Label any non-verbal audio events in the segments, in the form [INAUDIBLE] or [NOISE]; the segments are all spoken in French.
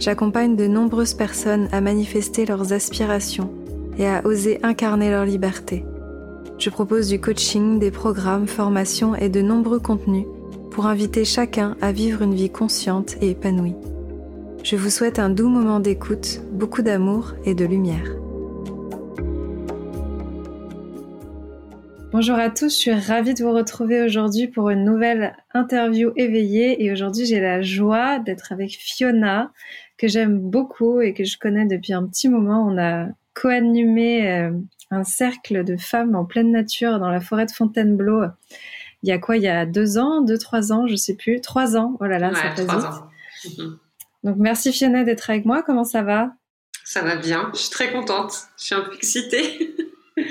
j'accompagne de nombreuses personnes à manifester leurs aspirations et à oser incarner leur liberté. Je propose du coaching, des programmes, formations et de nombreux contenus pour inviter chacun à vivre une vie consciente et épanouie. Je vous souhaite un doux moment d'écoute, beaucoup d'amour et de lumière. Bonjour à tous, je suis ravie de vous retrouver aujourd'hui pour une nouvelle interview éveillée et aujourd'hui j'ai la joie d'être avec Fiona que j'aime beaucoup et que je connais depuis un petit moment. On a co-animé euh, un cercle de femmes en pleine nature dans la forêt de Fontainebleau. Il y a quoi? Il y a deux ans, deux, trois ans, je sais plus. Trois ans. Oh là là, ça fait vite. Mhm. Donc merci Fiona d'être avec moi. Comment ça va? Ça va bien. Je suis très contente. Je suis un peu excitée. [LAUGHS] je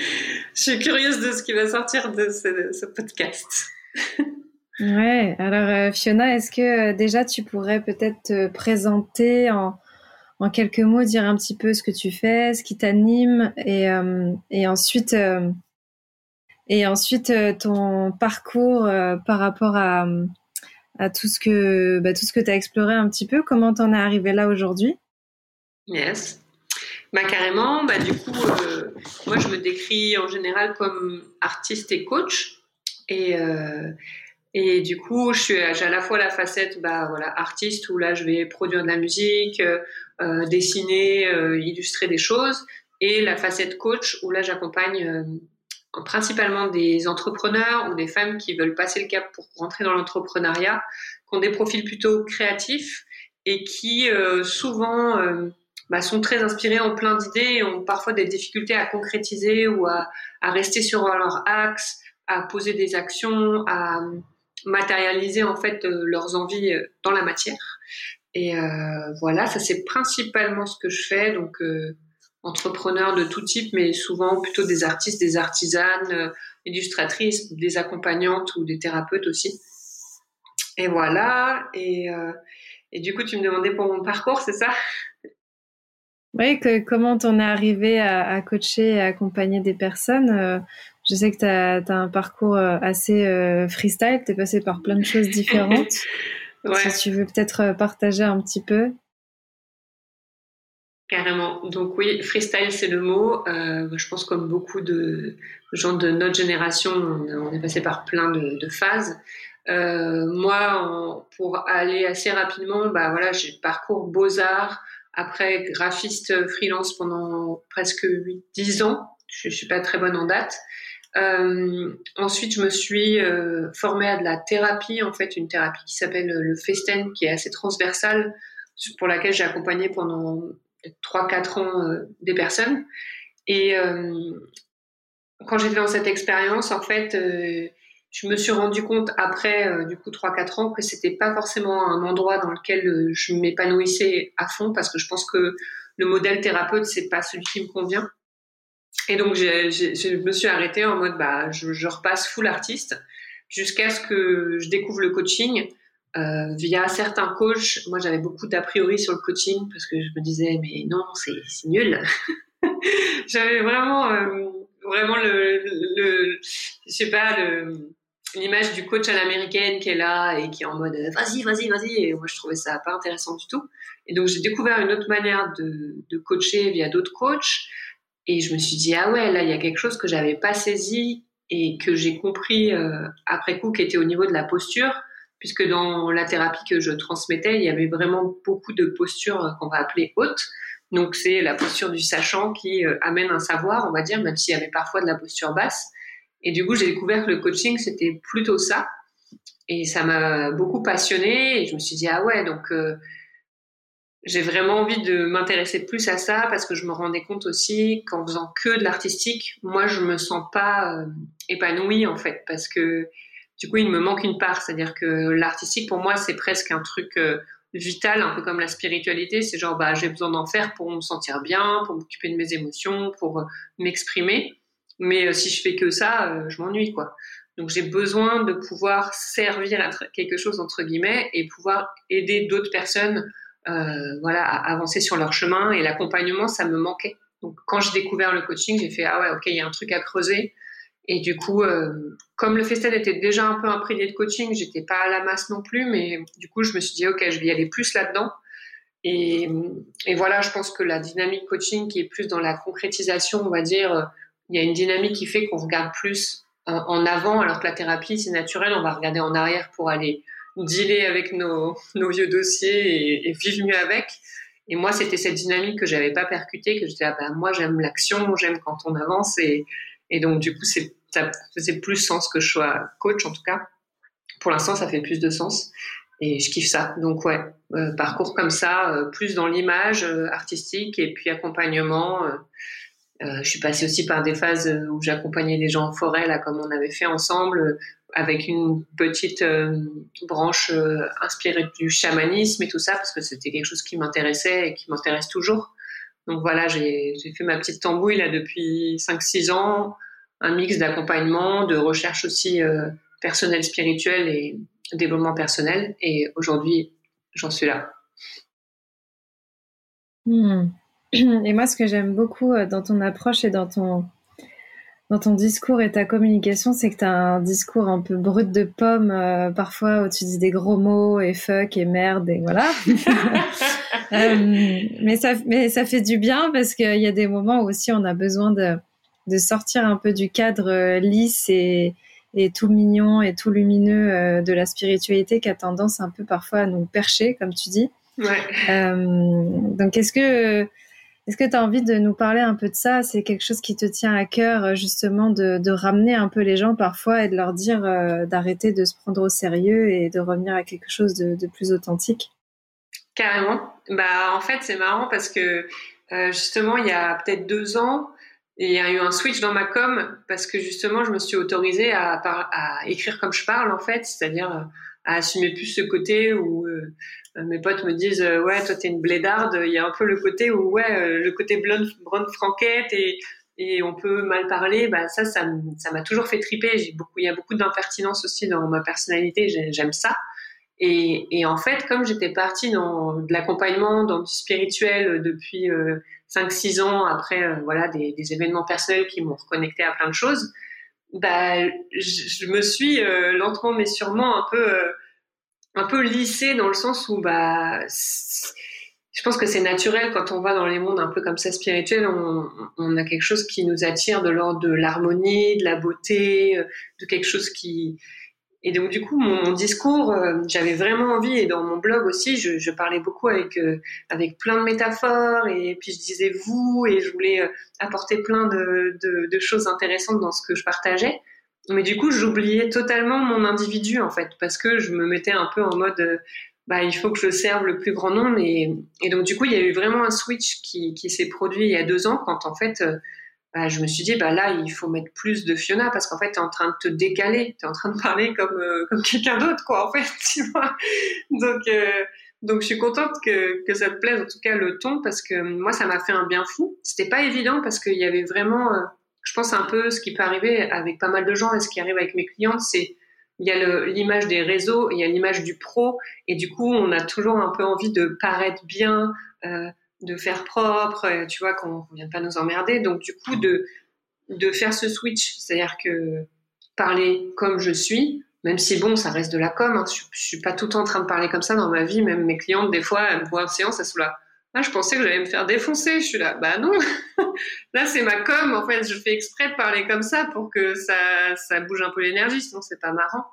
suis curieuse de ce qui va sortir de ce, ce podcast. [LAUGHS] Ouais, alors euh, Fiona, est-ce que euh, déjà tu pourrais peut-être te présenter en, en, quelques mots, dire un petit peu ce que tu fais, ce qui t'anime et, euh, et ensuite, et ensuite ton parcours par rapport à, à tout ce que, bah, tu as exploré un petit peu, comment t'en es arrivé là aujourd'hui? Yes. Bah carrément, bah du coup, moi je me décris en général comme artiste et coach. Et, et du coup, je suis, j'ai à la fois la facette, bah voilà, artiste où là, je vais produire de la musique, euh, euh dessiner, euh, illustrer des choses, et la facette coach où là, j'accompagne euh, principalement des entrepreneurs ou des femmes qui veulent passer le cap pour rentrer dans l'entrepreneuriat, qui ont des profils plutôt créatifs et qui souvent bah, sont très inspirés, en plein d'idées, ont parfois des difficultés à concrétiser ou à, à rester sur leur axe, à poser des actions, à matérialiser en fait euh, leurs envies euh, dans la matière. Et euh, voilà, ça c'est principalement ce que je fais. Donc entrepreneur de tout type, mais souvent plutôt des artistes, des artisanes, illustratrices, des accompagnantes ou des thérapeutes aussi. Et voilà. Et, et du coup, tu me demandais pour mon parcours, c'est ça? Oui, que, comment t'en es arrivé à, à, coacher et à accompagner des personnes je sais que tu as, un parcours euh, assez euh, freestyle, tu es passé par plein de choses différentes. [LAUGHS] Si tu veux peut-être euh, partager un petit peu. Carrément. Donc oui, freestyle, c'est le mot. je pense comme beaucoup de gens de notre génération, on, est passé par plein de, phases. moi, pour aller assez rapidement, bah voilà, j'ai parcours beaux-arts, après graphiste freelance pendant presque 8-10 ans. Je, ne suis pas très bonne en date. Euh, ensuite, je me suis euh, formée à de la thérapie, en fait, une thérapie qui s'appelle le Festen, qui est assez transversale, pour laquelle j'ai accompagné pendant 3-4 ans euh, des personnes. Et euh, quand j'étais dans cette expérience, en fait, je me suis rendu compte après, du coup, 3-4 ans, que c'était pas forcément un endroit dans lequel je m'épanouissais à fond, parce que je pense que le modèle thérapeute, c'est pas celui qui me convient. Et donc, je me suis arrêtée en mode, bah, je, repasse full artiste jusqu'à ce que je découvre le coaching euh, via certains coachs. Moi, j'avais beaucoup d'a priori sur le coaching parce que je me disais, mais non, c'est nul. [LAUGHS] j'avais vraiment, euh, vraiment le, je sais pas, l'image du coach à l'américaine qui est là et qui est en mode vas-y, vas-y, vas-y. Et moi, je trouvais ça pas intéressant du tout. Et donc, j'ai découvert une autre manière de coacher via d'autres coachs. Et je me suis dit, ah ouais, là, il y a quelque chose que j'avais pas saisi et que j'ai compris euh, après coup qui était au niveau de la posture, puisque dans la thérapie que je transmettais, il y avait vraiment beaucoup de postures euh, qu'on va appeler hautes. Donc c'est la posture du sachant qui euh, amène un savoir, on va dire, même s'il y avait parfois de la posture basse. Et du coup, j'ai découvert que le coaching, c'était plutôt ça. Et ça m'a beaucoup passionné. Et je me suis dit, ah ouais, donc j'ai vraiment envie de m'intéresser plus à ça parce que je me rendais compte aussi qu'en faisant que de l'artistique, moi je me sens pas euh, épanouie en fait parce que du coup il me manque une part, c'est-à-dire que l'artistique pour moi c'est presque un truc euh, vital, un peu comme la spiritualité. C'est genre, bah, j'ai besoin d'en faire pour me sentir bien, pour m'occuper de mes émotions, pour m'exprimer. Mais si je fais que ça, je m'ennuie, quoi. Donc j'ai besoin de pouvoir servir à quelque chose entre guillemets et pouvoir aider d'autres personnes euh, voilà, à avancer sur leur chemin. Et l'accompagnement, ça me manquait. Donc quand j'ai découvert le coaching, j'ai fait ah ouais ok il y a un truc à creuser. Et du coup, euh, comme le Festen était déjà un peu imprégné de coaching, j'étais pas à la masse non plus, mais du coup je me suis dit ok je vais y aller plus là-dedans. Et, et, voilà, je pense que la dynamique coaching qui est plus dans la concrétisation, on va dire, il y a une dynamique qui fait qu'on regarde plus en avant, alors que la thérapie c'est naturel, on va regarder en arrière pour aller dealer avec nos, vieux dossiers et, vivre mieux avec. Et moi, c'était cette dynamique que j'avais pas percutée, que j'étais ah ben, moi j'aime l'action, j'aime quand on avance et, et donc du coup c'est ça faisait plus sens que je sois coach en tout cas. Pour l'instant, ça fait plus de sens et je kiffe ça. Donc ouais, euh, parcours comme ça, euh, plus dans l'image euh, artistique et puis accompagnement. je suis passée aussi par des phases où j'accompagnais des gens en forêt là, comme on avait fait ensemble avec une petite euh, branche euh, inspirée du chamanisme et tout ça, parce que c'était quelque chose qui m'intéressait et qui m'intéresse toujours. Donc voilà, j'ai fait ma petite tambouille là depuis 5-6 ans, un mix d'accompagnement, de recherche aussi euh, personnelle, spirituelle et développement personnel. Et aujourd'hui, j'en suis là. Hmm. [CLEARS THROAT] Et moi, ce que j'aime beaucoup dans ton approche et dans ton, dans ton discours et ta communication, c'est que tu as un discours un peu brut de pomme, euh, parfois où tu dis des gros mots et fuck et merde et voilà. [LAUGHS] [LAUGHS] euh, mais, ça, mais ça fait du bien parce qu'il y a des moments où aussi on a besoin de, de sortir un peu du cadre euh, lisse et, et tout mignon et tout lumineux euh, de la spiritualité qui a tendance un peu parfois à nous percher, comme tu dis. Ouais. donc, est-ce que est-ce que tu as envie de nous parler un peu de ça? C'est quelque chose qui te tient à cœur, euh, justement, de, ramener un peu les gens parfois et de leur dire euh, d'arrêter de se prendre au sérieux et de revenir à quelque chose de, plus authentique? Carrément. Bah, en fait, c'est marrant parce que euh, justement, il y a peut-être deux ans, il y a eu un switch dans ma com parce que justement, je me suis autorisée à, écrire comme je parle, en fait, c'est-à-dire à assumer plus ce côté où mes potes me disent euh, ouais toi t'es une blédarde. Il y a un peu le côté où ouais euh, le côté blonde blonde franquette et et on peut mal parler. Bah ça ça m'a toujours fait triper. Il y a beaucoup d'impertinence aussi dans ma personnalité. J'aime ça. Et, et en fait comme j'étais partie dans de l'accompagnement dans du spirituel depuis 5-6 ans après voilà des, des, événements personnels qui m'ont reconnecté à plein de choses bah je, me suis lentement mais sûrement un peu un peu lissé dans le sens où bah je pense que c'est naturel quand on va dans les mondes un peu comme ça spirituels, on, a quelque chose qui nous attire de l'ordre de l'harmonie, de la beauté, euh, de quelque chose qui et donc du coup mon, discours, euh, j'avais vraiment envie et dans mon blog aussi, je, parlais beaucoup avec euh, avec plein de métaphores et puis je disais vous et je voulais apporter plein de choses intéressantes dans ce que je partageais. Mais du coup, j'oubliais totalement mon individu, en fait, parce que je me mettais un peu en mode, euh, bah, il faut que je serve le plus grand nombre. Et, donc, du coup, il y a eu vraiment un switch qui, s'est produit il y a deux ans, quand en fait, euh, bah, je me suis dit, bah là, il faut mettre plus de Fiona, parce qu'en fait, tu es en train de te décaler, tu es en train de parler comme, euh, comme quelqu'un d'autre, quoi, en fait, [LAUGHS] tu vois. Donc, donc, je suis contente que, que ça te plaise, en tout cas, le ton, parce que moi, ça m'a fait un bien fou. C'était pas évident, parce qu'il y avait vraiment je pense un peu ce qui peut arriver avec pas mal de gens et ce qui arrive avec mes clientes, c'est il y a l'image des réseaux, il y a l'image du pro, et du coup, on a toujours un peu envie de paraître bien, euh, de faire propre, tu vois, qu'on ne vient pas nous emmerder. Donc, du coup, de, de faire ce switch, c'est-à-dire que parler comme je suis, même si bon, ça reste de la com, hein, je, je, suis pas tout le temps en train de parler comme ça dans ma vie, même mes clientes, des fois, elles me voient en séance, elles sont là ah, je pensais que j'allais me faire défoncer. Je suis là, bah non. [LAUGHS] là, c'est ma com. En fait, je fais exprès de parler comme ça pour que ça, ça bouge un peu l'énergie. Sinon, c'est pas marrant.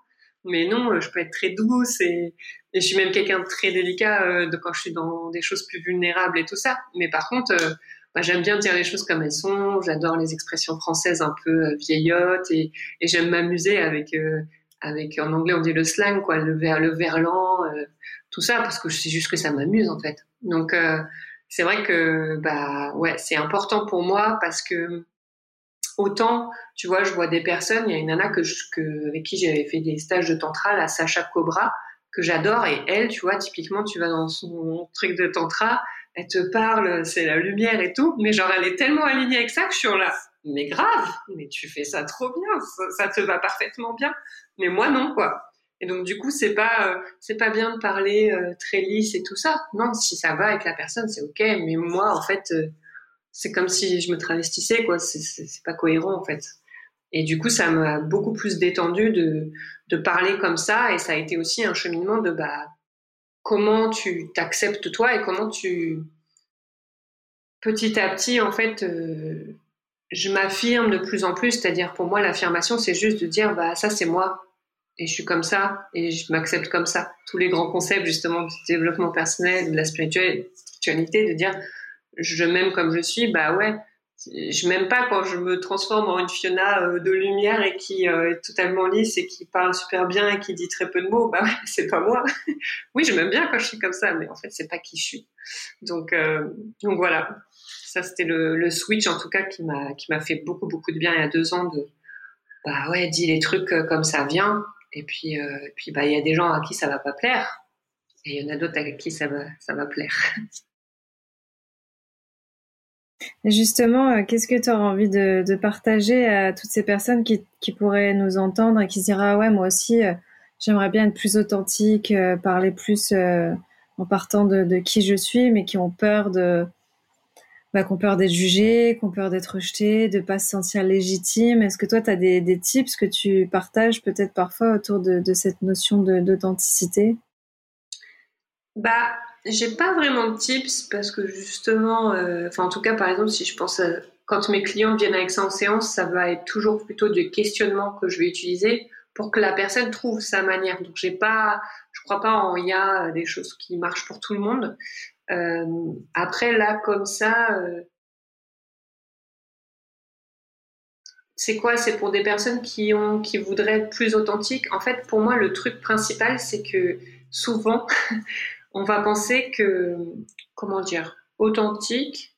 Mais non, je peux être très douce et, je suis même quelqu'un de très délicat euh, quand je suis dans des choses plus vulnérables et tout ça. Mais par contre, euh, bah, j'aime bien dire les choses comme elles sont. J'adore les expressions françaises un peu euh, vieillottes et, et j'aime m'amuser avec, avec, en anglais, on dit le slang, quoi, le, ver, le verlan, tout ça, parce que c'est juste que ça m'amuse, en fait. Donc euh, c'est vrai que bah ouais, c'est important pour moi parce que autant tu vois, je vois des personnes, il y a une nana que, avec qui j'avais fait des stages de tantra, la Sacha Cobra, que j'adore. Et elle, tu vois, typiquement, tu vas dans son truc de tantra, elle te parle, c'est la lumière et tout, mais genre elle est tellement alignée avec ça que je suis là. Mais grave, mais tu fais ça trop bien, ça, te va parfaitement bien. Mais moi non quoi. Et donc du coup c'est pas euh, c'est pas bien de parler euh, très lisse et tout ça. Non, si ça va avec la personne c'est ok. Mais moi en fait euh, c'est comme si je me travestissais quoi. C'est pas cohérent en fait. Et du coup ça m'a beaucoup plus détendu de de parler comme ça et ça a été aussi un cheminement de bah comment tu t'acceptes toi et comment tu petit à petit en fait je m'affirme de plus en plus c'est-à-dire pour moi l'affirmation c'est juste de dire bah ça c'est moi et je suis comme ça et je m'accepte comme ça tous les grands concepts justement du développement personnel de la spiritualité de dire je m'aime comme je suis bah ouais je m'aime pas quand je me transforme en une Fiona euh, de lumière et qui euh, est totalement lisse et qui parle super bien et qui dit très peu de mots. Bah [LAUGHS] c'est pas moi. oui, je m'aime bien quand je suis comme ça, mais en fait, c'est pas qui je suis. Donc, euh, donc voilà. Ça, c'était le, le, switch en tout cas qui m'a qui m'a fait beaucoup beaucoup de bien il y a deux ans de bah ouais, dis les trucs comme ça vient. Et puis puis bah il y a des gens à qui ça va pas plaire et il y en a d'autres à qui ça va ça va plaire. Justement, euh, qu'est-ce que tu auras envie de, partager à toutes ces personnes qui, pourraient nous entendre et qui se diraient ah ouais moi aussi euh, j'aimerais bien être plus authentique, euh, parler plus en partant de, qui je suis, mais qui ont peur de bah, qui peur d'être jugés, qui ont peur d'être rejetés, de pas se sentir légitime. Est-ce que toi tu as des, tips que tu partages peut-être parfois autour de, cette notion d'authenticité? Bah j'ai pas vraiment de tips parce que justement, euh, enfin en tout cas par exemple si je pense quand mes clients viennent avec ça en séance, ça va être toujours plutôt du questionnement que je vais utiliser pour que la personne trouve sa manière. Donc j'ai pas, je crois pas en il y a des choses qui marchent pour tout le monde. Euh, après là comme ça, euh, c'est quoi? C'est pour des personnes qui ont, qui voudraient être plus authentiques. En fait, pour moi, le truc principal, c'est que souvent [LAUGHS] on va penser que, comment dire, authentique.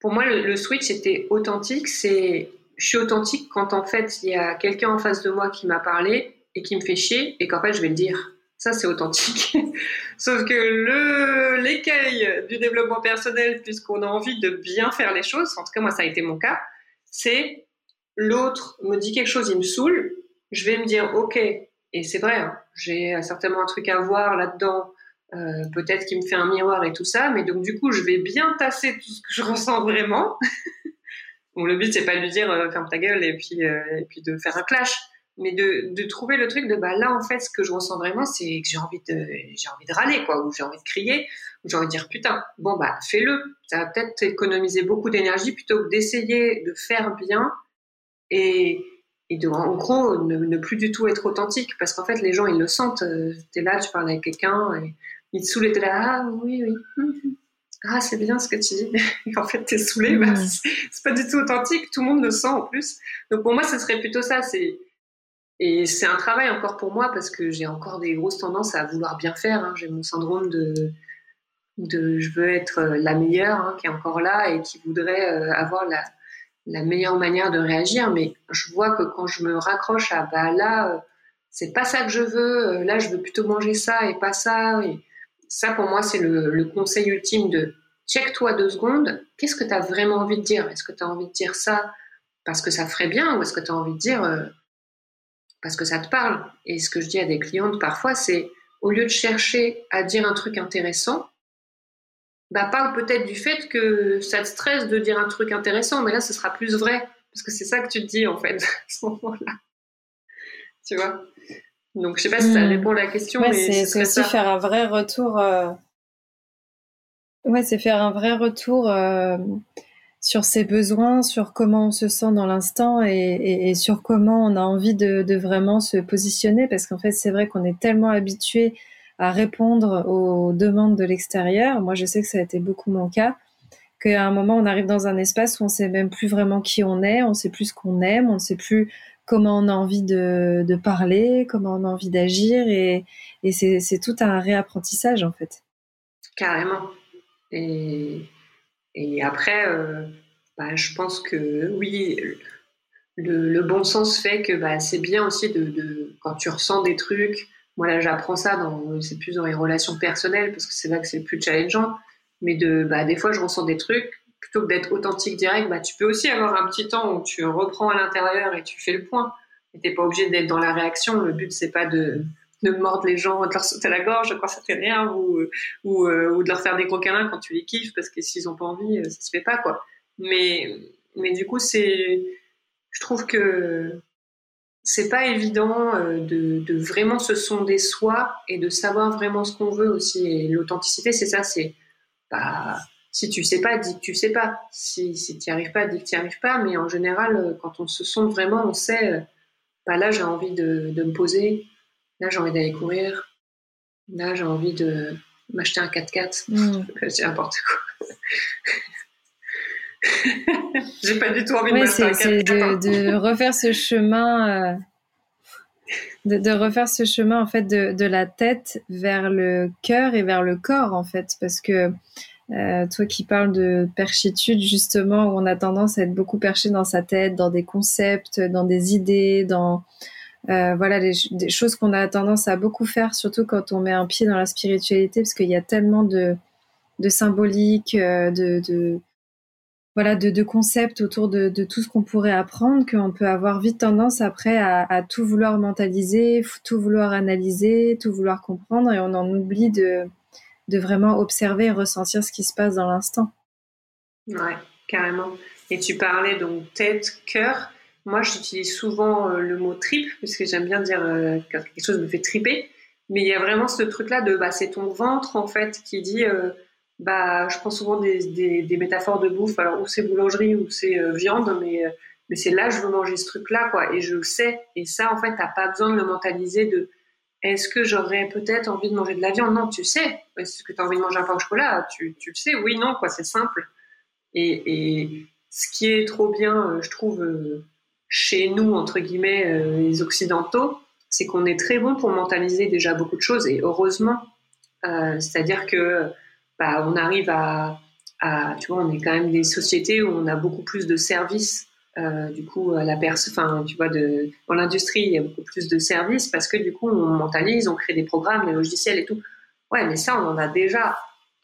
Pour moi, le, switch était authentique. C'est, je suis authentique quand en fait il y a quelqu'un en face de moi qui m'a parlé et qui me fait chier et qu'en fait je vais le dire. Ça, c'est authentique. [LAUGHS] Sauf que le, l'écueil du développement personnel, puisqu'on a envie de bien faire les choses, en tout cas, moi, ça a été mon cas, c'est l'autre me dit quelque chose, il me saoule, je vais me dire, OK, et c'est vrai, hein, j'ai certainement un truc à voir là-dedans, euh, peut-être qu'il me fait un miroir et tout ça, mais donc du coup, je vais bien tasser tout ce que je [LAUGHS] ressens vraiment. [LAUGHS] bon, le but, c'est pas de lui dire euh, ferme ta gueule euh, et puis de faire un clash, mais de, de, trouver le truc de bah là, en fait, ce que je ressens vraiment, c'est que j'ai envie de j'ai envie de râler, quoi, ou j'ai envie de crier, ou j'ai envie de dire putain, bon bah fais-le. Ça va peut-être économiser beaucoup d'énergie plutôt que d'essayer de faire bien et et de en gros ne, plus du tout être authentique. Parce qu'en fait les gens ils le sentent euh, tu es là tu parles avec quelqu'un et il te saoule et t'es là ah oui oui. Mhm. ah c'est bien ce que tu dis. Et [LAUGHS] en fait t'es saoulé bah, c'est pas du tout authentique. Tout le monde le sent en plus. Donc pour moi ce serait plutôt ça c'est et c'est un travail encore pour moi parce que j'ai encore des grosses tendances à vouloir bien faire hein. j'ai mon syndrome de je veux être la meilleure hein, qui est encore là et qui voudrait euh, avoir la meilleure manière de réagir, mais je vois que quand je me raccroche à bah là, euh, c'est pas ça que je veux, euh, là je veux plutôt manger ça et pas ça. Et ça pour moi c'est le, conseil ultime de check-toi deux secondes, qu'est-ce que tu as vraiment envie de dire? Est-ce que tu as envie de dire ça parce que ça ferait bien ou est-ce que tu as envie de dire euh, parce que ça te parle Et ce que je dis à des clientes parfois c'est au lieu de chercher à dire un truc intéressant, bah, parle peut-être du fait que ça te stresse de dire un truc intéressant, mais là, ce sera plus vrai, parce que c'est ça que tu te dis, en fait, [LAUGHS] à ce moment-là. Tu vois? Donc, je sais pas si ça hmm. répond à la question, mais c'est aussi faire un vrai retour. Euh... Ouais, c'est faire un vrai retour euh, sur ses besoins, sur comment on se sent dans l'instant et, et, sur comment on a envie de, vraiment se positionner, parce qu'en fait, c'est vrai qu'on est tellement habitué à répondre aux demandes de l'extérieur. Moi, je sais que ça a été beaucoup mon cas. Qu'à un moment, on arrive dans un espace où on sait même plus vraiment qui on est, on sait plus ce qu'on aime, on ne sait plus comment on a envie de, de parler, comment on a envie d'agir, et, et c'est tout un réapprentissage en fait. Carrément. Et, et après, euh, bah, je pense que oui, le, bon sens fait que bah, c'est bien aussi de, quand tu ressens des trucs, moi là j'apprends ça dans c'est plus dans les relations personnelles parce que c'est là que c'est le plus challengeant. Mais de bah des fois je ressens des trucs. Plutôt que d'être authentique direct bah tu peux aussi avoir un petit temps où tu reprends à l'intérieur et tu fais le point. Et t'es pas obligé d'être dans la réaction. Le but c'est pas de de mordre les gens, de leur sauter la gorge quand ça rien, ou, ou, euh, ou de leur faire des gros quand tu les kiffes, parce que s'ils ont pas envie, euh, ça se fait pas, quoi. Mais, mais du coup, c'est, je trouve que c'est pas évident euh, de, vraiment se sonder soi et de savoir vraiment ce qu'on veut aussi. Et l'authenticité, c'est ça, c'est bah, si tu sais pas, dis que tu sais pas. Si, si tu n'y arrives pas, dis que tu n'y arrives pas. Mais en général, quand on se sonde vraiment, on sait, bah là, j'ai envie de, de, me poser. Là, j'ai envie d'aller courir. Là, j'ai envie de m'acheter un 4x4. Mmh. C'est n'importe quoi. [LAUGHS] J'ai pas du tout envie de c'est, c'est de, de, refaire ce chemin, euh, de, de, refaire ce chemin en fait de, de, la tête vers le cœur et vers le corps en fait, parce que euh, toi qui parles de perchitude justement, où on a tendance à être beaucoup perché dans sa tête, dans des concepts, dans des idées, dans euh, voilà des, choses qu'on a tendance à beaucoup faire, surtout quand on met un pied dans la spiritualité, parce qu'il y a tellement de de symbolique, euh, de, de voilà de, de, concepts autour de, de tout ce qu'on pourrait apprendre qu'on peut avoir vite tendance après à, à, tout vouloir mentaliser, tout vouloir analyser, tout vouloir comprendre et on en oublie de, de vraiment observer et ressentir ce qui se passe dans l'instant. Ouais, carrément. Et tu parlais donc tête, cœur. Moi, j'utilise souvent euh, le mot trip parce que j'aime bien dire euh, que quelque chose me fait triper. Mais il y a vraiment ce truc-là de bah, c'est ton ventre en fait qui dit euh, bah, je prends souvent des, des, métaphores de bouffe, alors ou c'est boulangerie ou c'est euh, viande, mais, mais c'est là je veux manger ce truc-là, quoi. Et je le sais. Et ça, en fait, t'as pas besoin de le mentaliser de est-ce que j'aurais peut-être envie de manger de la viande? Non, tu sais. Est-ce que tu as envie de manger un pain au chocolat? Tu, tu le sais. Oui, non, quoi. C'est simple. Et, et ce qui est trop bien, je trouve, chez nous, entre guillemets, les Occidentaux, c'est qu'on est très bon pour mentaliser déjà beaucoup de choses. Et heureusement. Euh, C'est-à-dire que bah, on arrive à, tu vois, on est quand même des sociétés où on a beaucoup plus de services. Euh, du coup, à la enfin, tu vois, dans l'industrie, il y a beaucoup plus de services parce que du coup, on mentalise, on crée des programmes, des logiciels et tout. Ouais, mais ça, on en a déjà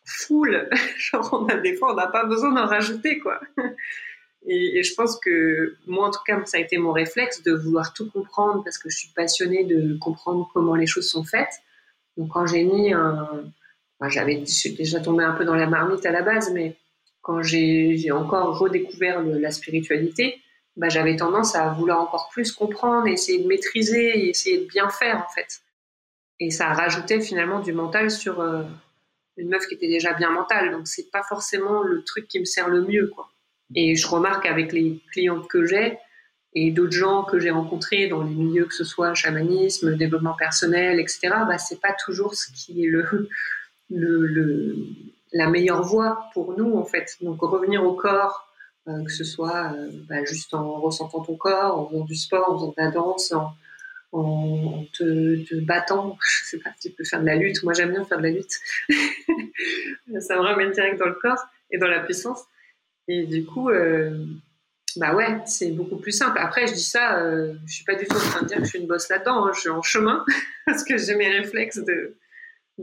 full. [LAUGHS] Genre, on a des fois, on n'a pas besoin d'en rajouter, quoi. Et, je pense que moi, en tout cas, ça a été mon réflexe de vouloir tout comprendre parce que je suis passionnée de comprendre comment les choses sont faites. Donc, quand j'ai mis un, j'avais déjà tombé un peu dans la marmite à la base, mais quand j'ai encore redécouvert la spiritualité, bah, j'avais tendance à vouloir encore plus comprendre, essayer de maîtriser, essayer de bien faire en fait. Et ça rajoutait finalement du mental sur euh, une meuf qui était déjà bien mentale, donc c'est pas forcément le truc qui me sert le mieux quoi. Et je remarque avec les clientes que j'ai et d'autres gens que j'ai rencontrés dans les milieux que ce soit chamanisme, développement personnel, etc. Bah c'est pas toujours ce qui est le le, le, la meilleure voie pour nous en fait. Donc revenir au corps, euh, que ce soit euh, bah, juste en ressentant ton corps, en faisant du sport, en faisant de la danse, en, te, te, battant. [LAUGHS] Je sais pas tu peux faire de la lutte. Moi j'aime bien faire de la lutte. [LAUGHS] ça me ramène direct dans le corps et dans la puissance. Et du coup, euh, bah ouais, c'est beaucoup plus simple. Après, je dis ça, euh, je suis pas du tout en train de dire que je suis une bosse là-dedans. Hein. Je suis en chemin [LAUGHS] parce que j'ai mes réflexes de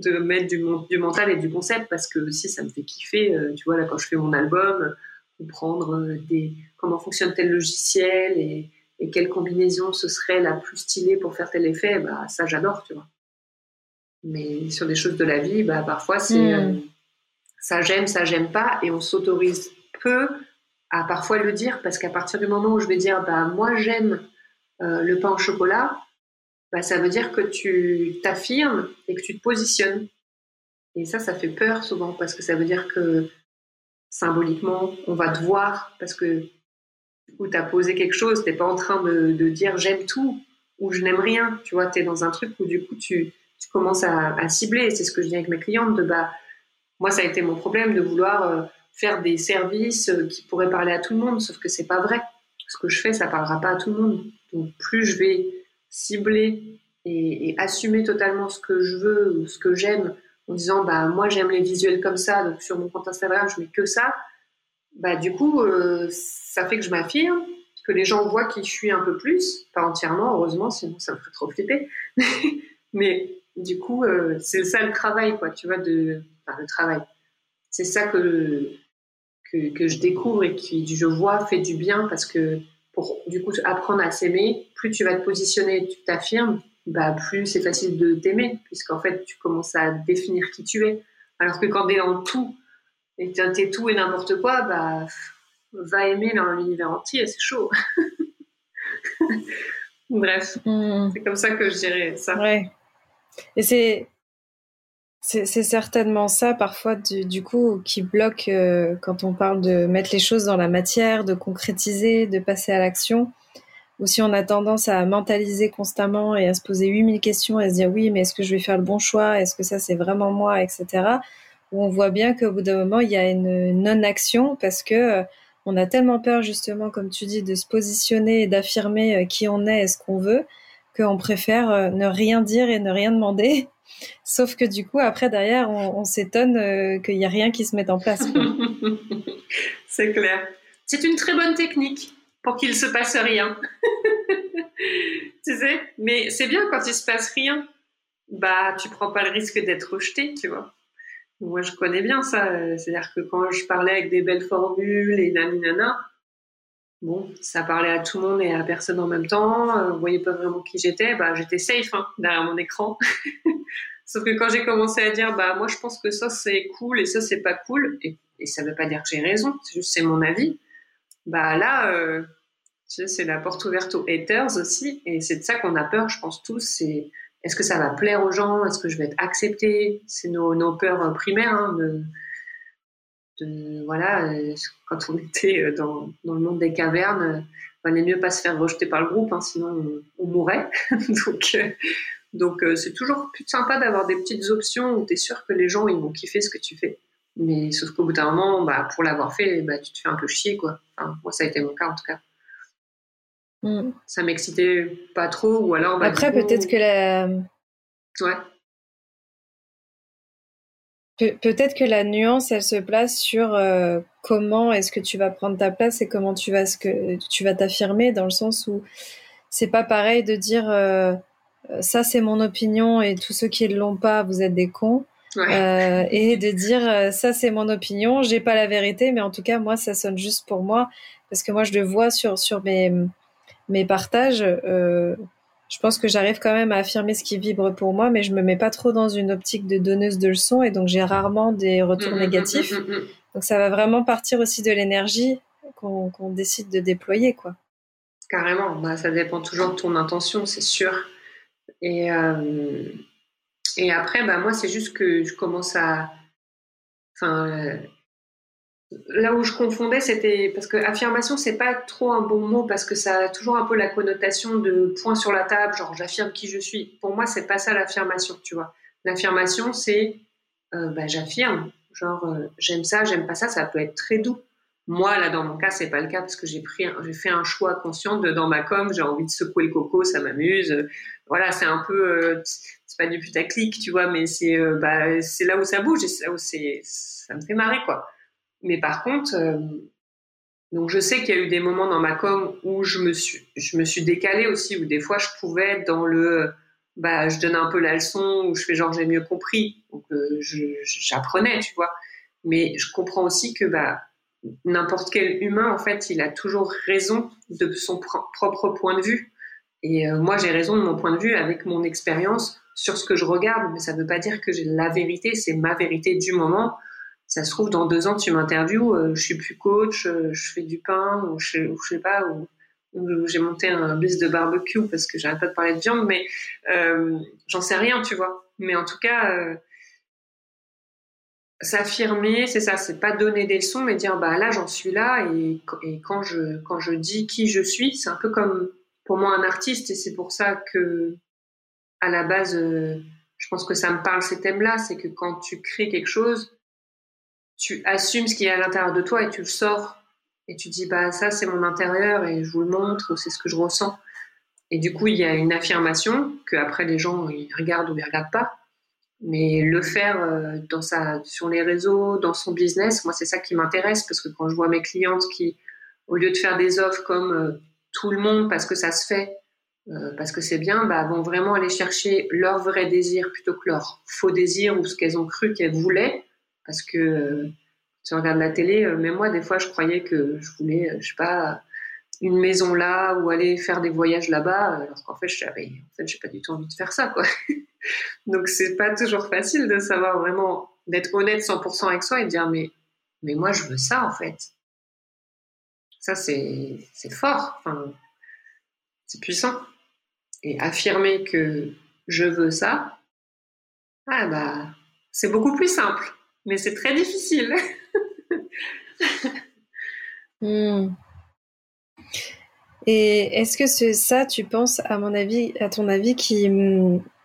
de mettre du, du, mental et du concept parce que aussi ça me fait kiffer. Euh, tu vois, là, quand je fais mon album, comprendre euh, des, comment fonctionne tel logiciel et, et, quelle combinaison ce serait la plus stylée pour faire tel effet, bah, ça j'adore, tu vois. Mais sur des choses de la vie, bah, parfois c'est mm. euh, ça j'aime, ça j'aime pas et on s'autorise peu à parfois le dire parce qu'à partir du moment où je vais dire, bah, moi j'aime euh, le pain au chocolat, bah, ça veut dire que tu t'affirmes et que tu te positionnes. Et ça, ça fait peur souvent parce que ça veut dire que symboliquement, on va te voir parce que du tu as posé quelque chose, tu n'es pas en train de, dire j'aime tout ou je n'aime rien. Tu vois, tu es dans un truc où du coup, tu, commences à, à cibler. C'est ce que je dis avec mes clientes de bah, moi, ça a été mon problème de vouloir euh, faire des services euh, qui pourraient parler à tout le monde, sauf que c'est pas vrai. Ce que je fais, ça parlera pas à tout le monde. Donc, plus je vais cibler et, assumer totalement ce que je veux ou ce que j'aime en disant bah moi j'aime les visuels comme ça donc sur mon compte Instagram je mets que ça bah du coup euh, ça fait que je m'affirme que les gens voient qui je suis un peu plus pas entièrement heureusement sinon ça me ferait trop flipper [LAUGHS] mais du coup, euh, c'est ça le travail, quoi, tu vois, de, enfin, le travail. C'est ça que, que, que, je découvre et qui, je vois, fait du bien parce que pour, du coup, apprendre à s'aimer, plus tu vas te positionner, tu t'affirmes, bah, plus c'est facile de t'aimer, puisqu'en fait, tu commences à définir qui tu es. Alors que quand tu es en tout, et que tu es tout et n'importe quoi, bah, va aimer dans l'univers entier, c'est chaud. [LAUGHS] Bref, hmm. c'est comme ça que je dirais ça. Ouais. Et c'est c'est certainement ça parfois du, coup qui bloque euh, quand on parle de mettre les choses dans la matière, de concrétiser, de passer à l'action. Ou si on a tendance à mentaliser constamment et à se poser 8000 questions et à se dire oui mais est-ce que je vais faire le bon choix, est-ce que ça c'est vraiment moi, etc. Où on voit bien qu'au bout d'un moment il y a une non-action parce que euh, on a tellement peur justement, comme tu dis, de se positionner et d'affirmer euh, qui on est et ce qu'on veut, qu'on préfère euh, ne rien dire et ne rien demander. Sauf que du coup, après, derrière, on, s'étonne euh, qu'il n'y a rien qui se mette en place. [LAUGHS] C'est clair. C'est une très bonne technique pour qu'il se passe rien. [LAUGHS] tu sais, mais c'est bien quand il se passe rien. Bah, tu prends pas le risque d'être rejeté, tu vois. Moi, je connais bien ça. C'est-à-dire que quand je parlais avec des belles formules et nana, bon, ça parlait à tout le monde et à personne en même temps. Euh, voyez pas vraiment qui j'étais. Bah, j'étais safe hein, derrière mon écran. [LAUGHS] Sauf que quand j'ai commencé à dire, bah, moi, je pense que ça, c'est cool et ça, c'est pas cool, et, et ça veut pas dire que j'ai raison, c'est juste, mon avis. Bah, là, euh, c'est la porte ouverte aux haters aussi, et c'est de ça qu'on a peur, je pense tous, c'est est-ce que ça va plaire aux gens? Est-ce que je vais être acceptée? C'est nos, peurs primaires. Hein, voilà, quand on était dans, dans, le monde des cavernes, il valait mieux pas se faire rejeter par le groupe, hein, sinon on, mourrait. [LAUGHS] donc, euh, donc euh, c'est toujours plus sympa d'avoir des petites options où tu es sûr que les gens ils vont kiffer ce que tu fais. Mais sauf qu'au bout d'un moment, bah, pour l'avoir fait, bah, tu te fais un peu chier. Quoi. moi, ça a été mon cas en tout cas. Mm. Ça m'excitait pas trop, ou alors. Bah, Après, peut-être que la. Ouais. Peut-être que la nuance, elle se place sur euh, comment est-ce que tu vas prendre ta place et comment tu vas ce que tu vas t'affirmer, dans le sens où c'est pas pareil de dire euh, ça c'est mon opinion et tous ceux qui ne l'ont pas, vous êtes des cons. Euh, et de dire ça c'est mon opinion, j'ai pas la vérité, mais en tout cas moi ça sonne juste pour moi parce que moi je le vois sur sur mes mes partages, euh, je pense que j'arrive quand même à affirmer ce qui vibre pour moi, mais je me mets pas trop dans une optique de donneuse de leçons et donc j'ai rarement des retours mm, mm, négatifs. Mm, donc ça va vraiment partir aussi de l'énergie qu'on décide de déployer, quoi. Carrément, bah, ça dépend toujours de ton intention, c'est sûr. Et, euh, et après, bah, moi, c'est juste que je commence à. Enfin, Là où je confondais, c'était parce que affirmation, c'est pas trop un bon mot parce que ça a toujours un peu la connotation de point sur la table, genre j'affirme qui je suis. Pour moi, c'est pas ça l'affirmation, tu vois. L'affirmation, c'est euh, bah, j'affirme, genre euh, j'aime ça, j'aime pas ça, ça peut être très doux. Moi, là, dans mon cas, c'est pas le cas parce que j'ai pris, j'ai fait un choix conscient de dans ma com, j'ai envie de secouer le coco, ça m'amuse. Voilà, c'est un peu, euh, c'est pas du putaclic, tu vois, mais c'est, bah, c'est là où ça bouge et c'est là où c'est, ça me fait marrer, quoi. Mais par contre, euh, donc je sais qu'il y a eu des moments dans ma com où je me suis, je me suis décalée aussi, où des fois je pouvais être dans le, bah, je donne un peu la leçon, où je fais genre j'ai mieux compris, donc euh, j'apprenais, tu vois. Mais je comprends aussi que bah, n'importe quel humain, en fait, il a toujours raison de son propre point de vue. Et euh, moi, j'ai raison de mon point de vue avec mon expérience sur ce que je regarde, mais ça ne veut pas dire que j'ai la vérité, c'est ma vérité du moment ça se trouve dans deux ans tu m'interviews, euh, je suis plus coach, euh, je fais du pain ou je, sais pas ou, j'ai monté un bus de barbecue parce que j'arrête pas de parler de viande, mais euh, j'en sais rien, tu vois. Mais en tout cas, euh, s'affirmer, c'est ça, c'est pas donner des leçons, mais dire bah là j'en suis là et, et, quand je quand je dis qui je suis, c'est un peu comme pour moi un artiste et c'est pour ça que à la base, je pense que ça me parle ces thèmes-là, c'est que quand tu crées quelque chose tu assumes ce qui est à l'intérieur de toi et tu le sors et tu dis bah ça c'est mon intérieur et je vous le montre, c'est ce que je ressens. Et du coup, il y a une affirmation que après les gens ils regardent ou ils regardent pas. Mais le faire euh, dans sa, sur les réseaux, dans son business, moi c'est ça qui m'intéresse parce que quand je vois mes clientes qui, au lieu de faire des offres comme euh, tout le monde parce que ça se fait, euh, parce que c'est bien, bah, vont vraiment aller chercher leur vrai désir plutôt que leur faux désir ou ce qu'elles ont cru qu'elles voulaient. Parce que euh, tu regardes la télé, euh, même moi, des fois, je croyais que je voulais, je sais pas, une maison là ou aller faire des voyages là-bas, alors qu'en fait, je savais, en j'ai pas du tout envie de faire ça, quoi. [LAUGHS] Donc, c'est pas toujours facile de savoir vraiment, d'être honnête 100% avec soi et de dire, mais, moi, je veux ça, en fait. Ça, c'est, c'est fort. Enfin, c'est puissant et affirmer que je veux ça, ah bah, c'est beaucoup plus simple, mais c'est très difficile. [LAUGHS] Hmm. Et est-ce que c'est ça, tu penses, à mon avis, à ton avis, qui,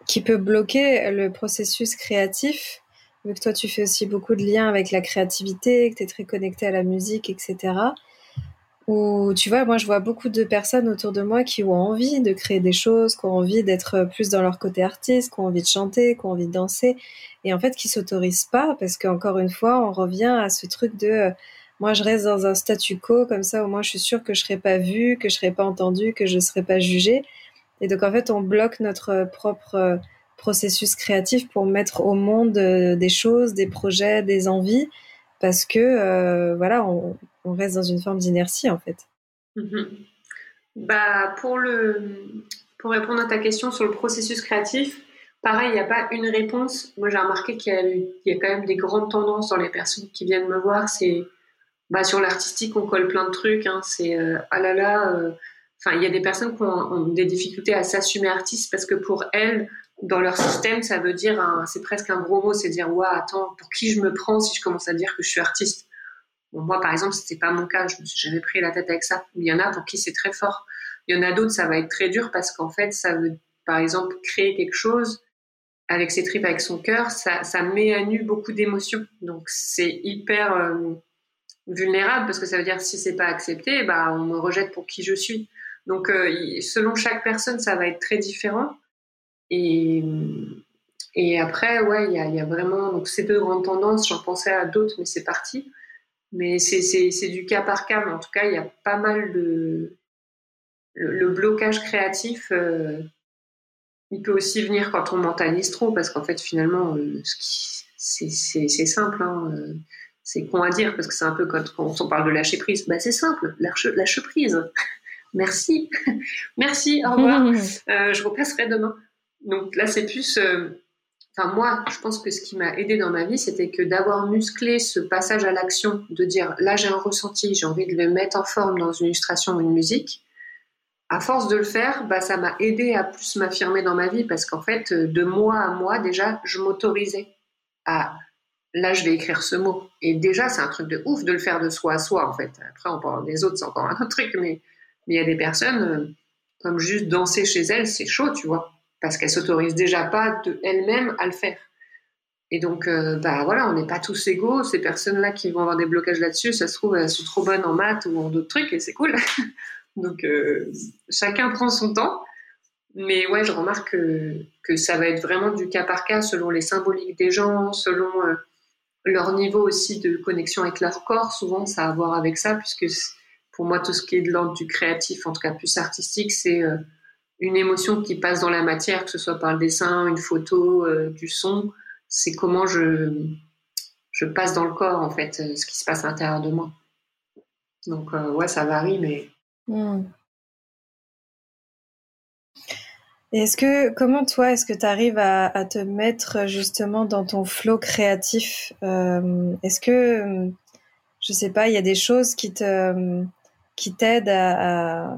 qui peut bloquer le processus créatif Vu que toi, tu fais aussi beaucoup de liens avec la créativité, que tu es très connecté à la musique, etc. Ou tu vois, moi je vois beaucoup de personnes autour de moi qui ont envie de créer des choses, qui ont envie d'être plus dans leur côté artiste, qui ont envie de chanter, qui ont envie de danser, et en fait qui s'autorisent pas parce qu'encore une fois, on revient à ce truc de euh, moi je reste dans un statu quo comme ça, au moins je suis sûre que je serai pas vue, que je serai pas entendue, que je serai pas jugée. Et donc en fait, on bloque notre propre euh, processus créatif pour mettre au monde euh, des choses, des projets, des envies parce que voilà, on, on reste dans une forme d'inertie en fait. Mhm. Bah, pour, le, pour répondre à ta question sur le processus créatif, pareil, il n'y a pas une réponse. Moi, j'ai remarqué qu'il y, a quand même des grandes tendances dans les personnes qui viennent me voir. C'est bah, sur l'artistique, on colle plein de trucs. Hein. C'est euh, ah là là. Euh, enfin, il y a des personnes qui ont, des difficultés à s'assumer artiste parce que pour elles, dans leur système, ça veut dire, c'est presque un gros mot, c'est dire, ouais, attends, pour qui je me prends si je commence à dire que je suis artiste? Moi, par exemple, c'était pas mon cas. Je me suis jamais pris la tête avec ça. Il y en a pour qui c'est très fort. Il y en a d'autres, ça va être très dur parce qu'en fait, ça veut, par exemple, créer quelque chose avec ses tripes, avec son cœur. Ça, ça met à nu beaucoup d'émotions. Donc, c'est hyper euh, vulnérable parce que ça veut dire si c'est pas accepté, bah, on me rejette pour qui je suis. Donc, euh, selon chaque personne, ça va être très différent. Et, et après, ouais, il y a, y a, vraiment donc ces deux grandes tendances. J'en pensais à d'autres, mais c'est parti. Mais c'est du cas par cas. Mais en tout cas, il y a pas mal de. Le, blocage créatif, euh, il peut aussi venir quand on mentalise trop, parce qu'en fait, finalement, euh, c'est simple. Hein, euh, c'est con à dire, parce que c'est un peu quand, quand, on parle de lâcher prise. Bah, c'est simple, lâche, lâche prise. [LAUGHS] Merci. [LAUGHS] Merci, au revoir. [LAUGHS] je repasserai demain. Donc là, c'est plus enfin moi, je pense que ce qui m'a aidé dans ma vie, c'était que d'avoir musclé ce passage à l'action, de dire là j'ai un ressenti, j'ai envie de le mettre en forme dans une illustration ou une musique. À force de le faire, bah, ça m'a aidé à plus m'affirmer dans ma vie parce qu'en fait, de mois à mois, déjà, je m'autorisais à là je vais écrire ce mot. Et déjà, c'est un truc de ouf de le faire de soi à soi en fait. Après, on parle des autres, c'est encore un autre [LAUGHS] truc, mais il y a des personnes, euh, comme juste danser chez elles, c'est chaud, tu vois parce qu'elle s'autorise déjà pas de elle-même à le faire. Et donc, euh, bah voilà, on n'est pas tous égaux. Ces personnes-là qui vont avoir des blocages là-dessus, ça se trouve, elles sont trop bonnes en maths ou en d'autres trucs et c'est cool. [LAUGHS] donc, euh, chacun prend son temps. Mais ouais, je remarque que, que, ça va être vraiment du cas par cas selon les symboliques des gens, selon euh, leur niveau aussi de connexion avec leur corps. Souvent, ça a à voir avec ça, puisque pour moi, tout ce qui est de l'ordre du créatif, en tout cas plus artistique, c'est une émotion qui passe dans la matière, que ce soit par le dessin, une photo, euh, du son, c'est comment je, passe dans le corps, en fait, euh, ce qui se passe à l'intérieur de moi. Donc, euh, ouais, ça varie, mais. Hmm. Est-ce que, comment toi, est-ce que tu arrives à, te mettre justement dans ton flot créatif Est-ce que, je sais pas, il y a des choses qui te, qui t'aident à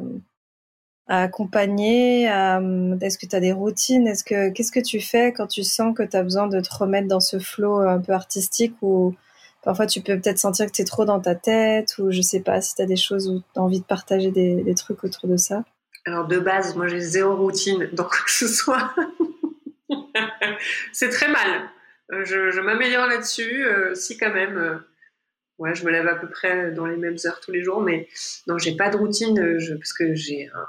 accompagner Est-ce que tu as des routines Est-ce que qu'est-ce que tu fais quand tu sens que tu as besoin de te remettre dans ce flot un peu artistique ou parfois tu peux peut-être sentir que tu es trop dans ta tête ou je sais pas si tu as des choses où tu as envie de partager des, trucs autour de ça? Alors de base, moi j'ai zéro routine donc que ce soit. [LAUGHS] C'est très mal. Euh, je, m'améliore là-dessus, euh, si quand même. Euh, ouais, je me lève à peu près dans les mêmes heures tous les jours, mais non, j'ai pas de routine parce que j'ai un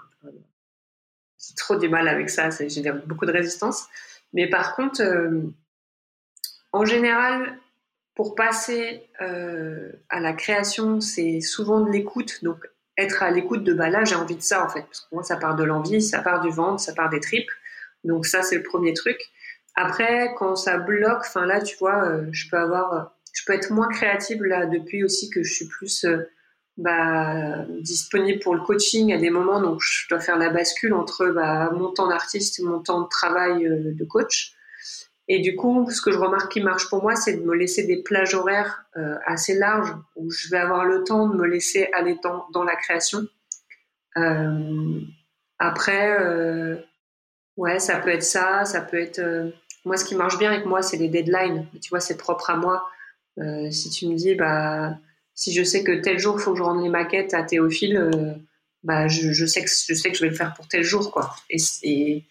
trop du mal avec ça, j'ai beaucoup de résistance. Mais par contre, euh, en général, pour passer euh, à la création, c'est souvent de l'écoute. Donc, être à l'écoute de bah là j'ai envie de ça en fait parce que moi ça part de l'envie ça part du ventre ça part des tripes donc ça c'est le premier truc après quand ça bloque enfin là tu vois euh, je peux avoir je peux être moins créative là depuis aussi que je suis plus bah, disponible pour le coaching à des moments donc je dois faire la bascule entre bah, mon temps d'artiste et mon temps de travail euh, de coach et du coup, ce que je remarque qui marche pour moi, c'est de me laisser des plages horaires euh, assez larges où je vais avoir le temps de me laisser aller dans, la création. Euh, après, ouais, ça peut être ça, ça peut être. Moi, ce qui marche bien avec moi, c'est les deadlines. Tu vois, c'est propre à moi. Si tu me dis, bah, si je sais que tel jour, il faut que je rende les maquettes à Théophile, bah, je, sais que je sais que je vais le faire pour tel jour, quoi. Et,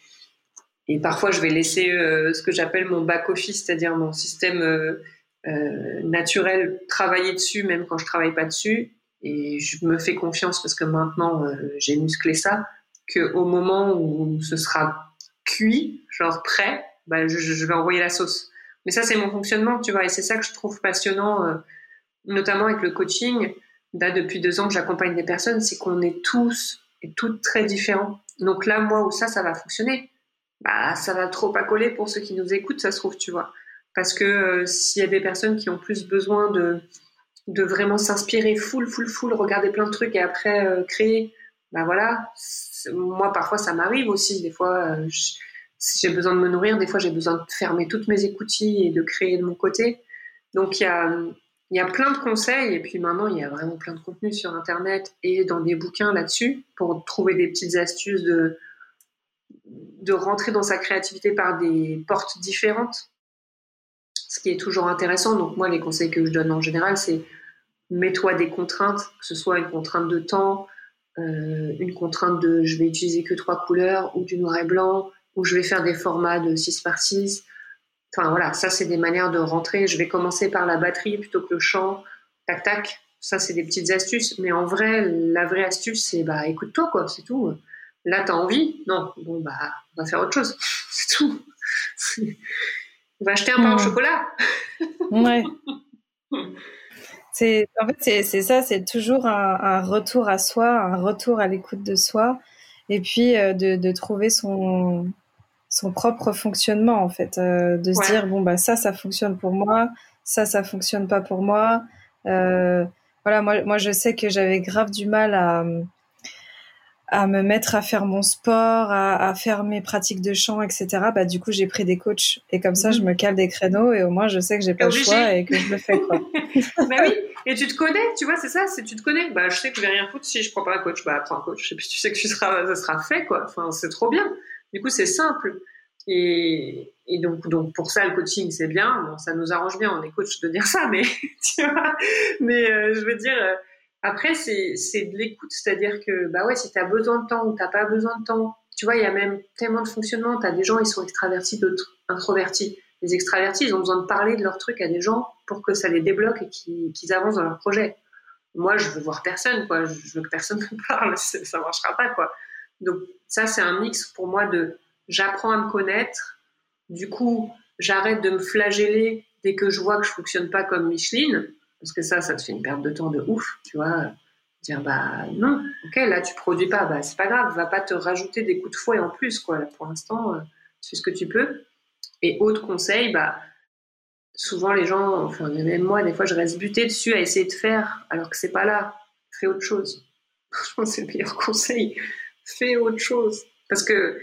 parfois, je vais laisser euh, ce que j'appelle mon back-office, c'est-à-dire mon système euh, euh, naturel, travailler dessus, même quand je travaille pas dessus. Et je me fais confiance parce que maintenant, euh, j'ai musclé ça, qu'au moment où ce sera cuit, genre prêt, bah, je, je, vais envoyer la sauce. Mais ça, c'est mon fonctionnement, tu vois. Et c'est ça que je trouve passionnant, euh, notamment avec le coaching. Là, depuis deux ans que j'accompagne des personnes, c'est qu'on est tous et toutes très différents. Donc là, moi, où ça, ça va fonctionner bah, ça va trop pas coller pour ceux qui nous écoutent, ça se trouve, tu vois. Parce que euh, s'il y a des personnes qui ont plus besoin de, de vraiment s'inspirer full, full, full, regarder plein de trucs et après euh, créer, bah voilà. Moi, parfois, ça m'arrive aussi. Des fois, euh, si j'ai besoin de me nourrir, des fois, j'ai besoin de fermer toutes mes écoutilles et de créer de mon côté. Donc, il y a, il y a plein de conseils. Et puis maintenant, il y a vraiment plein de contenu sur Internet et dans des bouquins là-dessus pour trouver des petites astuces de de rentrer dans sa créativité par des portes différentes, ce qui est toujours intéressant. Donc moi, les conseils que je donne en général, c'est mets-toi des contraintes, que ce soit une contrainte de temps, euh, une contrainte de je vais utiliser que trois couleurs, ou du noir et blanc, ou je vais faire des formats de 6 par 6. Enfin voilà, ça c'est des manières de rentrer. Je vais commencer par la batterie plutôt que le chant, tac tac. Ça c'est des petites astuces, mais en vrai, la vraie astuce c'est bah écoute-toi quoi, c'est tout. Là, t'as envie? Non. Bon, bah, on va faire autre chose. [LAUGHS] C'est tout. [LAUGHS] on va acheter un pain mmh. au chocolat. [LAUGHS] ouais. C'est, en fait, c'est, ça, c'est toujours un, un, retour à soi, un retour à l'écoute de soi, et puis euh, de, de, trouver son, son propre fonctionnement, en fait. Euh, de se ouais. dire, bon, bah, ça, ça fonctionne pour moi, ça, ça fonctionne pas pour moi. Euh, voilà, moi, moi, je sais que j'avais grave du mal à à me mettre à faire mon sport, à, à, faire mes pratiques de chant, etc. Bah du coup j'ai pris des coachs et comme ça je me cale des créneaux et au moins je sais que j'ai pas le choix et que je le fais quoi. [LAUGHS] bah oui, et tu te connais, tu vois c'est ça, c'est tu te connais. Bah je sais que je vais rien foutre si je prends pas un coach, bah prends un coach et puis tu sais que tu seras, ça sera fait quoi. Enfin c'est trop bien. Du coup c'est simple et, donc pour ça le coaching c'est bien. Bon ça nous arrange bien, on est coach de dire ça, mais [LAUGHS] tu vois, mais euh, je veux dire. Euh, après, c'est de l'écoute, c'est-à-dire que, bah ouais, si tu as besoin de temps ou tu pas besoin de temps, tu vois, il y a même tellement de fonctionnement. Tu as des gens, ils sont extravertis, d'autres introvertis. Les extravertis, ils ont besoin de parler de leur truc à des gens pour que ça les débloque et qu'ils qu avancent dans leur projet. Moi, je veux voir personne, quoi. Je veux que personne [LAUGHS] me parle, ça marchera pas, quoi. Donc, ça, c'est un mix pour moi de j'apprends à me connaître, du coup, j'arrête de me flageller dès que je vois que je fonctionne pas comme Micheline parce que ça, ça te fait une perte de temps de ouf, tu vois. Dire, bah non, ok, là tu produis pas, bah c'est pas grave, va pas te rajouter des coups de fouet en plus, quoi. Là, pour l'instant, euh, fais ce que tu peux. Et autre conseil, bah souvent les gens, enfin même moi, des fois je reste buté dessus à essayer de faire, alors que c'est pas là. Fais autre chose. [LAUGHS] C'est le meilleur conseil. Fais autre chose. Parce que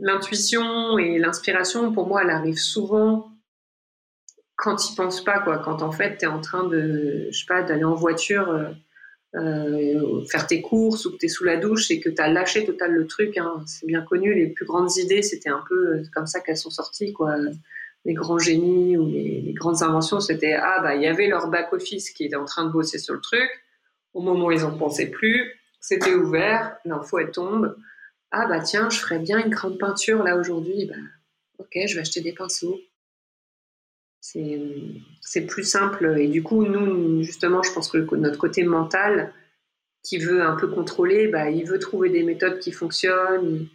l'intuition et l'inspiration, pour moi, elle arrive souvent quand ils pensent pas quoi quand en fait tu es en train de je sais pas d'aller en voiture euh, euh, faire tes courses ou que tu es sous la douche et que tu as lâché total le truc hein. c'est bien connu les plus grandes idées c'était un peu euh, comme ça qu'elles sont sorties quoi les grands génies ou les, les grandes inventions c'était ah bah il y avait leur back office qui était en train de bosser sur le truc au moment où ils en pensaient plus c'était ouvert l'info elle tombe ah bah tiens je ferais bien une grande peinture là aujourd'hui bah ok je vais acheter des pinceaux c'est plus simple. Et du coup, nous, justement, je pense que notre côté mental, qui veut un peu contrôler, bah, il veut trouver des méthodes qui fonctionnent,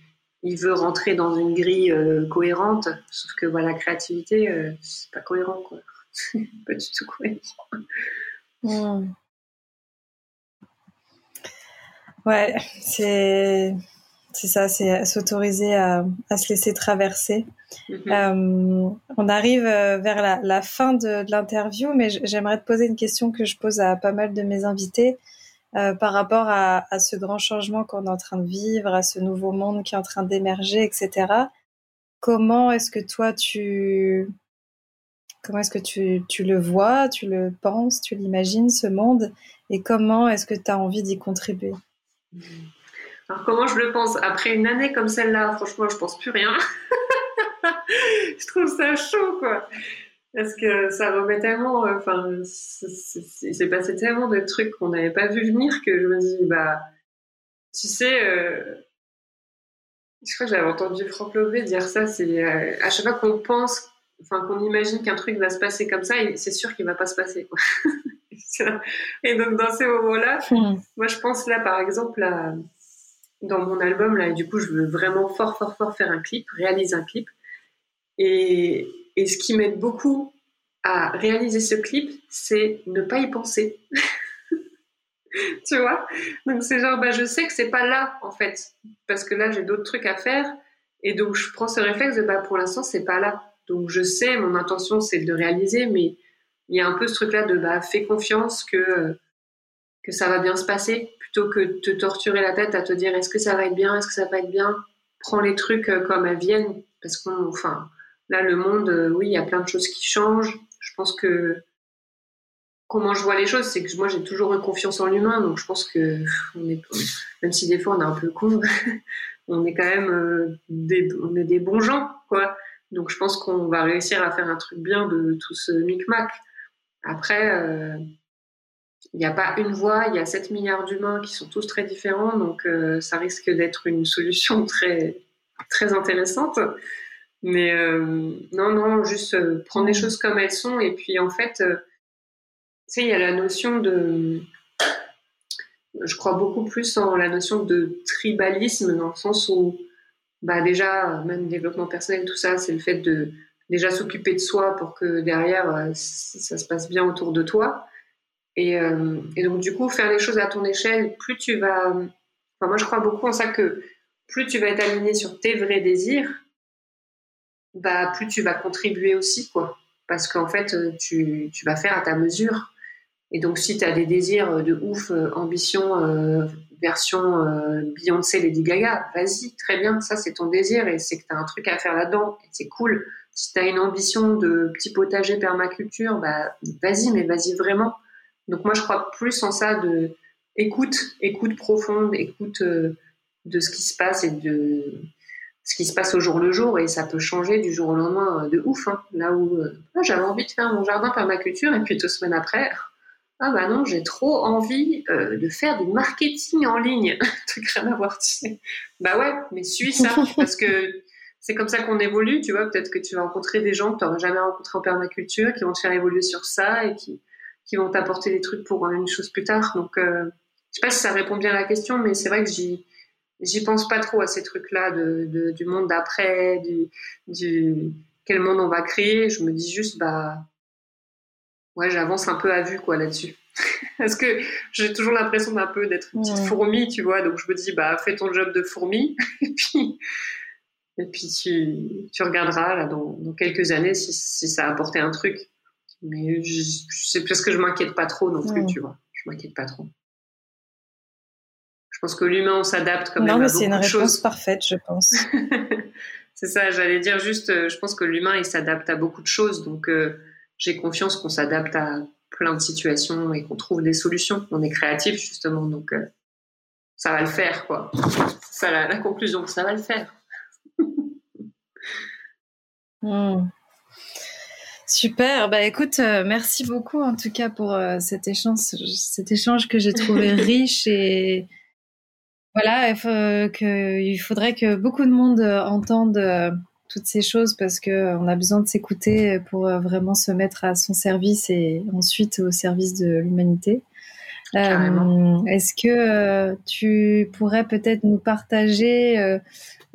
il, veut rentrer dans une grille euh, cohérente. Sauf que voilà, la créativité, euh, c'est pas cohérent, quoi. [LAUGHS] pas du tout cohérent. Ouais, c'est c'est ça, c'est s'autoriser à, à, se laisser traverser. Mm-hmm. Euh, on arrive euh, vers la, la fin de, de l'interview, mais j'aimerais te poser une question que je pose à pas mal de mes invités euh, par rapport à, à, ce grand changement qu'on est en train de vivre, à ce nouveau monde qui est en train d'émerger, etc. Comment est-ce que toi tu comment est-ce que tu, tu le vois, tu le penses, tu l'imagines ce monde et comment est-ce que tu as envie d'y contribuer? Alors comment je le pense Après une année comme celle-là, franchement, je pense plus rien. [LAUGHS] je trouve ça chaud, quoi. Parce que ça remet tellement, euh, enfin, il s'est passé tellement de trucs qu'on n'avait pas vu venir que je me dis, bah, tu sais, euh, je crois que j'avais entendu Franck Lové dire ça, c'est euh, à chaque fois qu'on pense, enfin, qu'on imagine qu'un truc va se passer comme ça, c'est sûr qu'il va pas se passer, quoi. [LAUGHS] Et donc, dans ces moments-là, mmh. moi, je pense là, par exemple, à, dans mon album là du coup je veux vraiment fort fort fort faire un clip, réaliser un clip et, et ce qui m'aide beaucoup à réaliser ce clip, c'est ne pas y penser. [LAUGHS] tu vois? Donc c'est genre bah je sais que c'est pas là en fait parce que là j'ai d'autres trucs à faire et donc je prends ce réflexe de bah pour l'instant c'est pas là. Donc je sais mon intention c'est de réaliser mais il y a un peu ce truc là de bah fais confiance que que ça va bien se passer plutôt que de te torturer la tête à te dire est-ce que ça va être bien, est-ce que ça va être bien. Prends les trucs euh, comme elles viennent parce qu'on, là le monde, euh, oui, il y a plein de choses qui changent. Je pense que comment je vois les choses, c'est que moi j'ai toujours eu confiance en l'humain, donc je pense que même si des fois on est un peu con, [LAUGHS] on est quand même euh, des, on est des bons gens, quoi. Donc je pense qu'on va réussir à faire un truc bien de tout ce micmac. Après, il n'y a pas une voix, il y a 7 milliards d'humains qui sont tous très différents, donc euh, ça risque d'être une solution [LAUGHS] très, très intéressante. Mais euh, non, non, juste euh, prendre les choses comme elles sont. Et puis en fait, tu sais, il y a la notion de. Je crois beaucoup plus en la notion de tribalisme, dans le sens où, bah déjà, même développement personnel, tout ça, c'est le fait de déjà s'occuper de soi pour que derrière, ça se passe bien autour de toi. Et, euh, et, donc, du coup, faire les choses à ton échelle, plus tu vas. Moi, je crois beaucoup en ça que plus tu vas être aligné sur tes vrais désirs, bah, plus tu vas contribuer aussi, quoi. Parce qu'en fait, tu, tu, vas faire à ta mesure. Et donc, si tu as des désirs de ouf, euh, ambition, euh, version euh, Beyoncé, Lady Gaga, vas-y, très bien, ça c'est ton désir et c'est que tu as un truc à faire là-dedans, et c'est cool. Si tu as une ambition de petit potager permaculture, bah, vas-y, mais vas-y vraiment. Donc moi, je crois plus en ça de écoute, écoute profonde, écoute euh, de ce qui se passe et de ce qui se passe au jour le jour et ça peut changer du jour au lendemain euh, de ouf. Hein. Là où euh, j'avais envie de faire mon jardin permaculture et puis deux semaines après, ah bah non, j'ai trop envie de faire du marketing en ligne. [LAUGHS] Truc rien à voir. Bah ouais, mais suis ça parce que c'est comme ça qu'on évolue, tu vois. Peut-être que tu vas rencontrer des gens que tu n'auras jamais rencontrés en permaculture qui vont te faire évoluer sur ça et qui qui vont t'apporter des trucs pour une chose plus tard. Donc, euh, je sais pas si ça répond bien à la question, mais c'est vrai que j'y j'y pense pas trop à ces trucs-là de, du monde d'après, du, du quel monde on va créer. Je me dis juste bah ouais, j'avance un peu à vue quoi là-dessus. [LAUGHS] Parce que j'ai toujours l'impression d'un peu d'être une petite fourmi, tu vois. Donc je me dis bah fais ton job de fourmi [LAUGHS] et puis et puis tu, tu regarderas là dans, dans quelques années si, si ça a apporté un truc. Mais c'est parce que je m'inquiète pas trop non plus, tu vois. Je m'inquiète pas trop. Je pense que l'humain, on s'adapte quand même non, mais c'est une réponse parfaite, je pense. [LAUGHS] c'est ça, j'allais dire juste, euh, je pense que l'humain, il s'adapte à beaucoup de choses. Donc, euh, j'ai confiance qu'on s'adapte à plein de situations et qu'on trouve des solutions. On est créatif, justement. Donc, euh, ça va le faire, quoi. C'est ça la, la, conclusion, ça va le faire. Mmh. Super, bah écoute, euh, merci beaucoup en tout cas pour euh, cet échange, cet échange que j'ai trouvé [LAUGHS] riche et voilà, il, que, il faudrait que beaucoup de monde euh, entende toutes ces choses parce que on a besoin de s'écouter pour vraiment se mettre à son service et ensuite au service de l'humanité. Est-ce que tu pourrais peut-être nous partager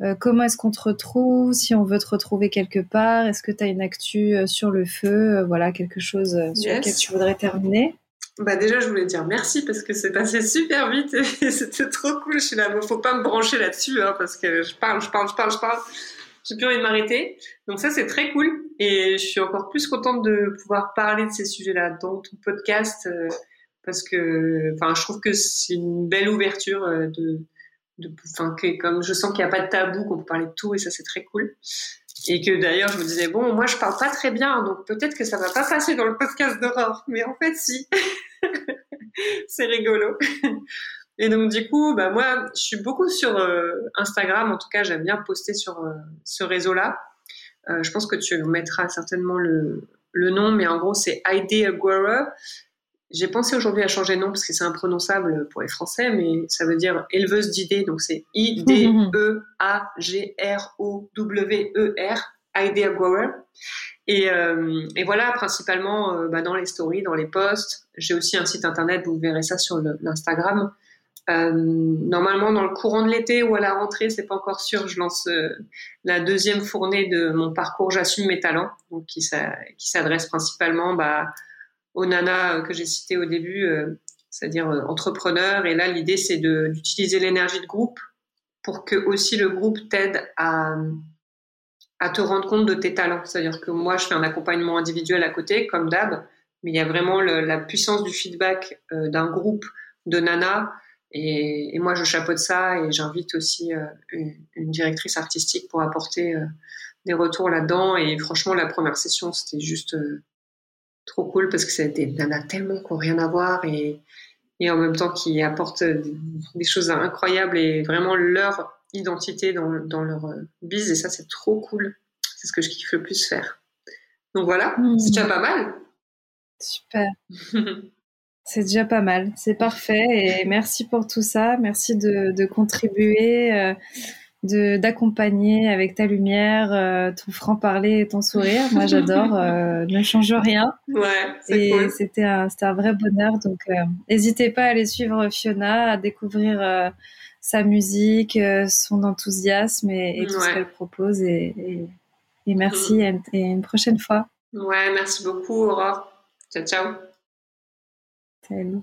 euh, comment est-ce qu'on te retrouve Si on veut te retrouver quelque part, est-ce que tu as une actu euh, sur le feu? Euh, Voilà, quelque chose sur lequel tu voudrais terminer? Bah déjà, je voulais dire merci parce que c'est passé super vite et [LAUGHS] c'était trop cool. Je suis là, bon, faut pas me brancher là-dessus hein, parce que je parle, je parle, je parle, je parle. J'ai plus envie de m'arrêter. Donc ça, c'est très cool et je suis encore plus contente de pouvoir parler de ces sujets-là dans ton podcast euh, parce que, enfin, je trouve que c'est une belle ouverture euh, de, enfin, que comme je sens qu'il n'y a pas de tabou, qu'on peut parler de tout et ça, c'est très cool. Et que d'ailleurs, je me disais, bon, moi, je parle pas très bien, donc peut-être que ça va pas passer dans le podcast d'Aurore. Mais en fait, si. [LAUGHS] c'est rigolo. Et donc, du coup, bah, moi, je suis beaucoup sur euh, Instagram. En tout cas, j'aime bien poster sur euh, ce réseau-là. Euh, je pense que tu mettras certainement le, le nom, mais en gros, c'est Grower. J'ai pensé aujourd'hui à changer de nom parce que c'est imprononçable pour les Français, mais ça veut dire éleveuse d'idées, donc c'est I-D-E-A-G-R-O-W-E-R, Idea Grower. Et, voilà, principalement euh, bah, dans les stories, dans les posts. J'ai aussi un site internet, vous verrez ça sur l'Instagram. Euh, normalement, dans le courant de l'été ou à la rentrée, c'est pas encore sûr, je lance euh, la deuxième fournée de mon parcours J'assume mes talents, qui s'adresse principalement bah, aux nanas que j'ai citées au début, euh, c'est-à-dire euh, entrepreneurs. Et là, l'idée, c'est d'utiliser l'énergie de groupe pour que aussi le groupe t'aide à, te rendre compte de tes talents. C'est-à-dire que moi, je fais un accompagnement individuel à côté, comme d'hab, mais il y a vraiment la puissance du feedback euh, d'un groupe de nanas. Et, et, moi, je chapeaute ça et j'invite aussi euh, une, directrice artistique pour apporter euh, des retours là-dedans. Et franchement, la première session, c'était juste trop cool parce que c'est des nanas tellement qui n'ont rien à voir et, et en même temps qui apportent des choses incroyables et vraiment leur identité dans, dans leur bise et ça c'est trop cool. C'est ce que je kiffe le plus faire. Donc voilà, mmh. c'est déjà pas mal. Super. [LAUGHS] c'est déjà pas mal, c'est parfait et merci pour tout ça, merci de, de contribuer. Euh, d'accompagner avec ta lumière, euh, ton franc-parler et ton sourire. Moi, j'adore. Euh, [LAUGHS] ne change rien. Ouais, et cool. c'était un, un, vrai bonheur. Donc, euh, n'hésitez pas à aller suivre Fiona, à découvrir euh, sa musique, euh, son enthousiasme et, et tout ouais. ce qu'elle propose. Et, et, et merci mmh. et, une prochaine fois. Ouais, merci beaucoup, Aurore. Ciao, ciao. Salut.